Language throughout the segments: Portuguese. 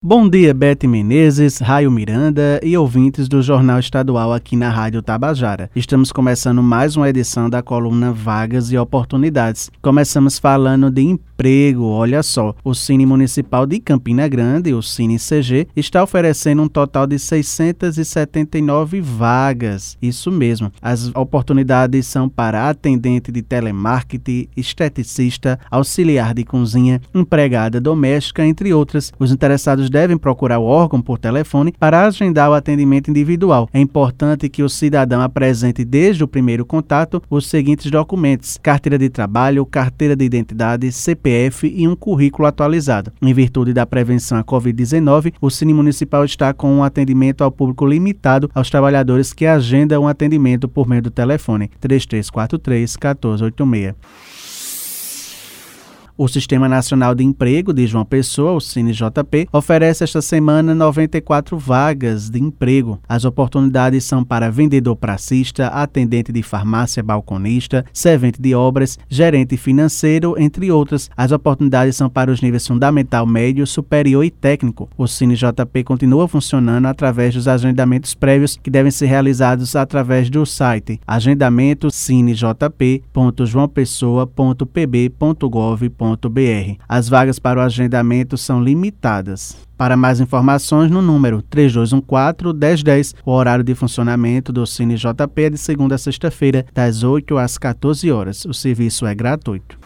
Bom dia, Bete Menezes, Raio Miranda e ouvintes do Jornal Estadual aqui na Rádio Tabajara. Estamos começando mais uma edição da coluna Vagas e Oportunidades. Começamos falando de emprego. Olha só, o Cine Municipal de Campina Grande, o Cine CG, está oferecendo um total de 679 vagas. Isso mesmo. As oportunidades são para atendente de telemarketing, esteticista, auxiliar de cozinha, empregada doméstica, entre outras. Os interessados devem procurar o órgão por telefone para agendar o atendimento individual. É importante que o cidadão apresente desde o primeiro contato os seguintes documentos: carteira de trabalho, carteira de identidade, CPF e um currículo atualizado. Em virtude da prevenção à Covid-19, o Cine Municipal está com um atendimento ao público limitado aos trabalhadores que agendam um atendimento por meio do telefone 3343 1486. O Sistema Nacional de Emprego de João Pessoa, o CineJP, oferece esta semana 94 vagas de emprego. As oportunidades são para vendedor pracista, atendente de farmácia, balconista, servente de obras, gerente financeiro, entre outras. As oportunidades são para os níveis fundamental, médio, superior e técnico. O CineJP continua funcionando através dos agendamentos prévios que devem ser realizados através do site agendamento cinejp.joaopessoa.pb.gov.br as vagas para o agendamento são limitadas. Para mais informações, no número 3214-1010, o horário de funcionamento do Cine JP é de segunda a sexta-feira, das 8 às 14 horas. O serviço é gratuito.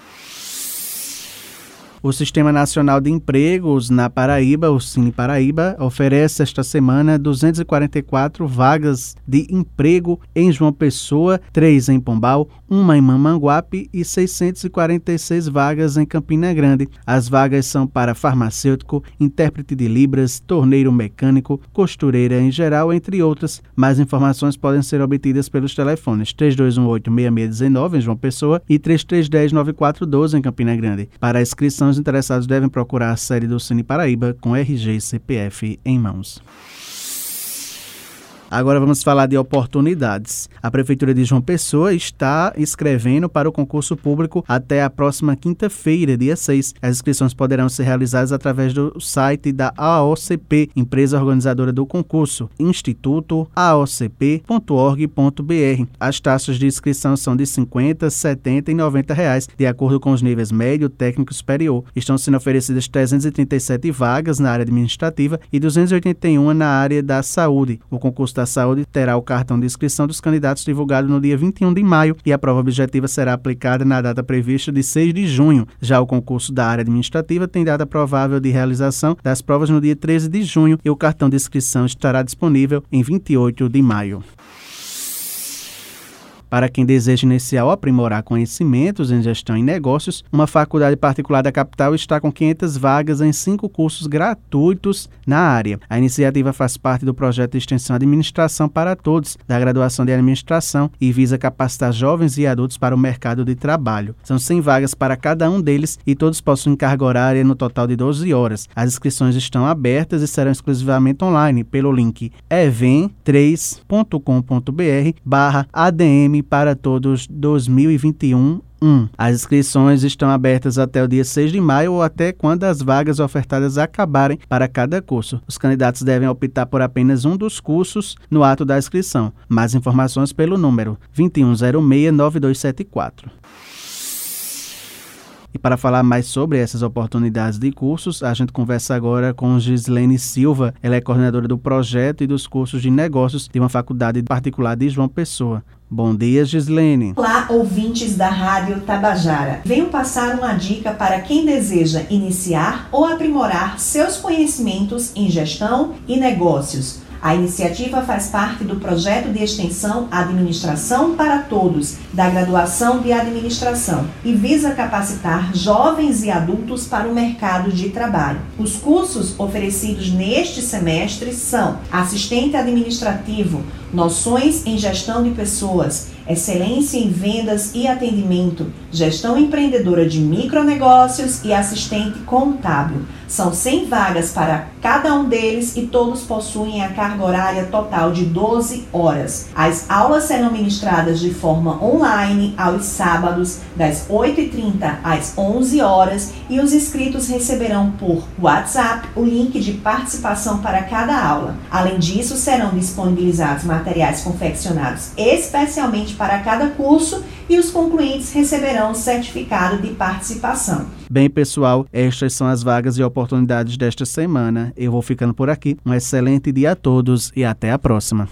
O Sistema Nacional de Empregos na Paraíba, o Cine Paraíba, oferece esta semana 244 vagas de emprego em João Pessoa, três em Pombal, uma em Mamanguape e 646 vagas em Campina Grande. As vagas são para farmacêutico, intérprete de Libras, torneiro mecânico, costureira em geral, entre outras. Mais informações podem ser obtidas pelos telefones 3218-6619 em João Pessoa e 3310-9412 em Campina Grande. Para a inscrição os interessados devem procurar a sede do Cine Paraíba com RG e CPF em mãos. Agora vamos falar de oportunidades. A Prefeitura de João Pessoa está escrevendo para o concurso público até a próxima quinta-feira, dia 6. As inscrições poderão ser realizadas através do site da AOCP, empresa organizadora do concurso, instituto aocp.org.br. As taxas de inscrição são de 50, 70 e 90 reais, de acordo com os níveis médio, técnico e superior. Estão sendo oferecidas 337 vagas na área administrativa e 281 na área da saúde. O concurso Saúde terá o cartão de inscrição dos candidatos divulgado no dia 21 de maio e a prova objetiva será aplicada na data prevista de 6 de junho. Já o concurso da área administrativa tem data provável de realização das provas no dia 13 de junho e o cartão de inscrição estará disponível em 28 de maio. Para quem deseja iniciar ou aprimorar conhecimentos em gestão e negócios, uma faculdade particular da capital está com 500 vagas em cinco cursos gratuitos na área. A iniciativa faz parte do projeto de extensão Administração para Todos, da graduação de Administração, e visa capacitar jovens e adultos para o mercado de trabalho. São 100 vagas para cada um deles e todos possuem carga horária no total de 12 horas. As inscrições estão abertas e serão exclusivamente online pelo link evem3.com.br barra ADM para Todos 2021 1. As inscrições estão abertas até o dia 6 de maio ou até quando as vagas ofertadas acabarem para cada curso. Os candidatos devem optar por apenas um dos cursos no ato da inscrição. Mais informações pelo número 21069274. E para falar mais sobre essas oportunidades de cursos, a gente conversa agora com Gislene Silva. Ela é coordenadora do projeto e dos cursos de negócios de uma faculdade particular de João Pessoa. Bom dia, Gislene. Olá, ouvintes da Rádio Tabajara. Venho passar uma dica para quem deseja iniciar ou aprimorar seus conhecimentos em gestão e negócios. A iniciativa faz parte do projeto de extensão Administração para Todos, da graduação de administração, e visa capacitar jovens e adultos para o mercado de trabalho. Os cursos oferecidos neste semestre são assistente administrativo, noções em gestão de pessoas, excelência em vendas e atendimento, gestão empreendedora de micronegócios e assistente contábil. São 100 vagas para cada um deles e todos possuem a carga horária total de 12 horas. As aulas serão ministradas de forma online aos sábados, das 8h30 às 11 horas, e os inscritos receberão por WhatsApp o link de participação para cada aula. Além disso, serão disponibilizados materiais confeccionados especialmente para cada curso e os concluintes receberão o certificado de participação. Bem, pessoal, estas são as vagas e oportunidades desta semana. Eu vou ficando por aqui. Um excelente dia a todos e até a próxima.